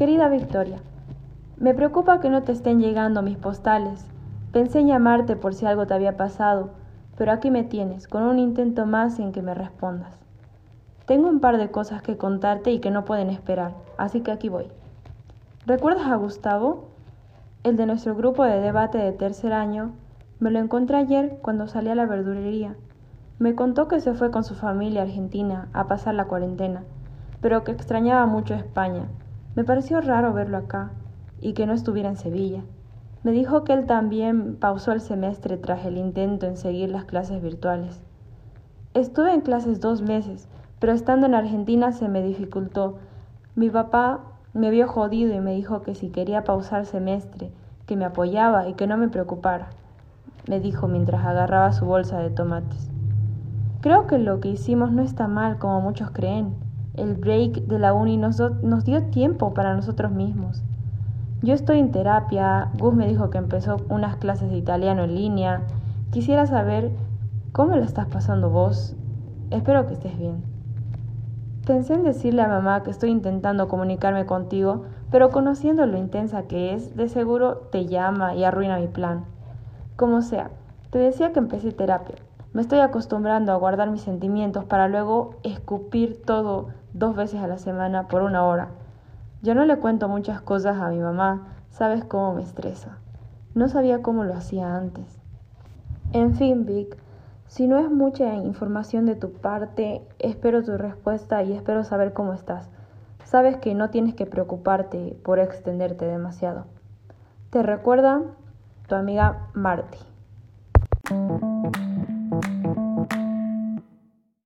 Querida Victoria, me preocupa que no te estén llegando mis postales. Pensé en llamarte por si algo te había pasado, pero aquí me tienes, con un intento más en que me respondas. Tengo un par de cosas que contarte y que no pueden esperar, así que aquí voy. ¿Recuerdas a Gustavo? El de nuestro grupo de debate de tercer año. Me lo encontré ayer cuando salí a la verdulería. Me contó que se fue con su familia a Argentina a pasar la cuarentena, pero que extrañaba mucho España. Me pareció raro verlo acá y que no estuviera en Sevilla. Me dijo que él también pausó el semestre tras el intento en seguir las clases virtuales. Estuve en clases dos meses, pero estando en Argentina se me dificultó. Mi papá me vio jodido y me dijo que si quería pausar semestre, que me apoyaba y que no me preocupara, me dijo mientras agarraba su bolsa de tomates. Creo que lo que hicimos no está mal como muchos creen. El break de la uni nos, dio tiempo para nosotros mismos. Yo estoy en terapia, Gus me dijo que empezó unas clases de italiano en línea. Quisiera saber cómo lo estás pasando vos. Espero que estés bien. Pensé en decirle a mamá que estoy intentando comunicarme contigo, pero conociendo lo intensa que es, de seguro te llama y arruina mi plan. Como sea, te decía que empecé terapia. Me estoy acostumbrando a guardar mis sentimientos para luego escupir todo dos veces a la semana por una hora. Yo no le cuento muchas cosas a mi mamá, sabes cómo me estresa. No sabía cómo lo hacía antes. En fin, Vic, si no es mucha información de tu parte, espero tu respuesta y espero saber cómo estás. Sabes que no tienes que preocuparte por extenderte demasiado. Te recuerda tu amiga Marty.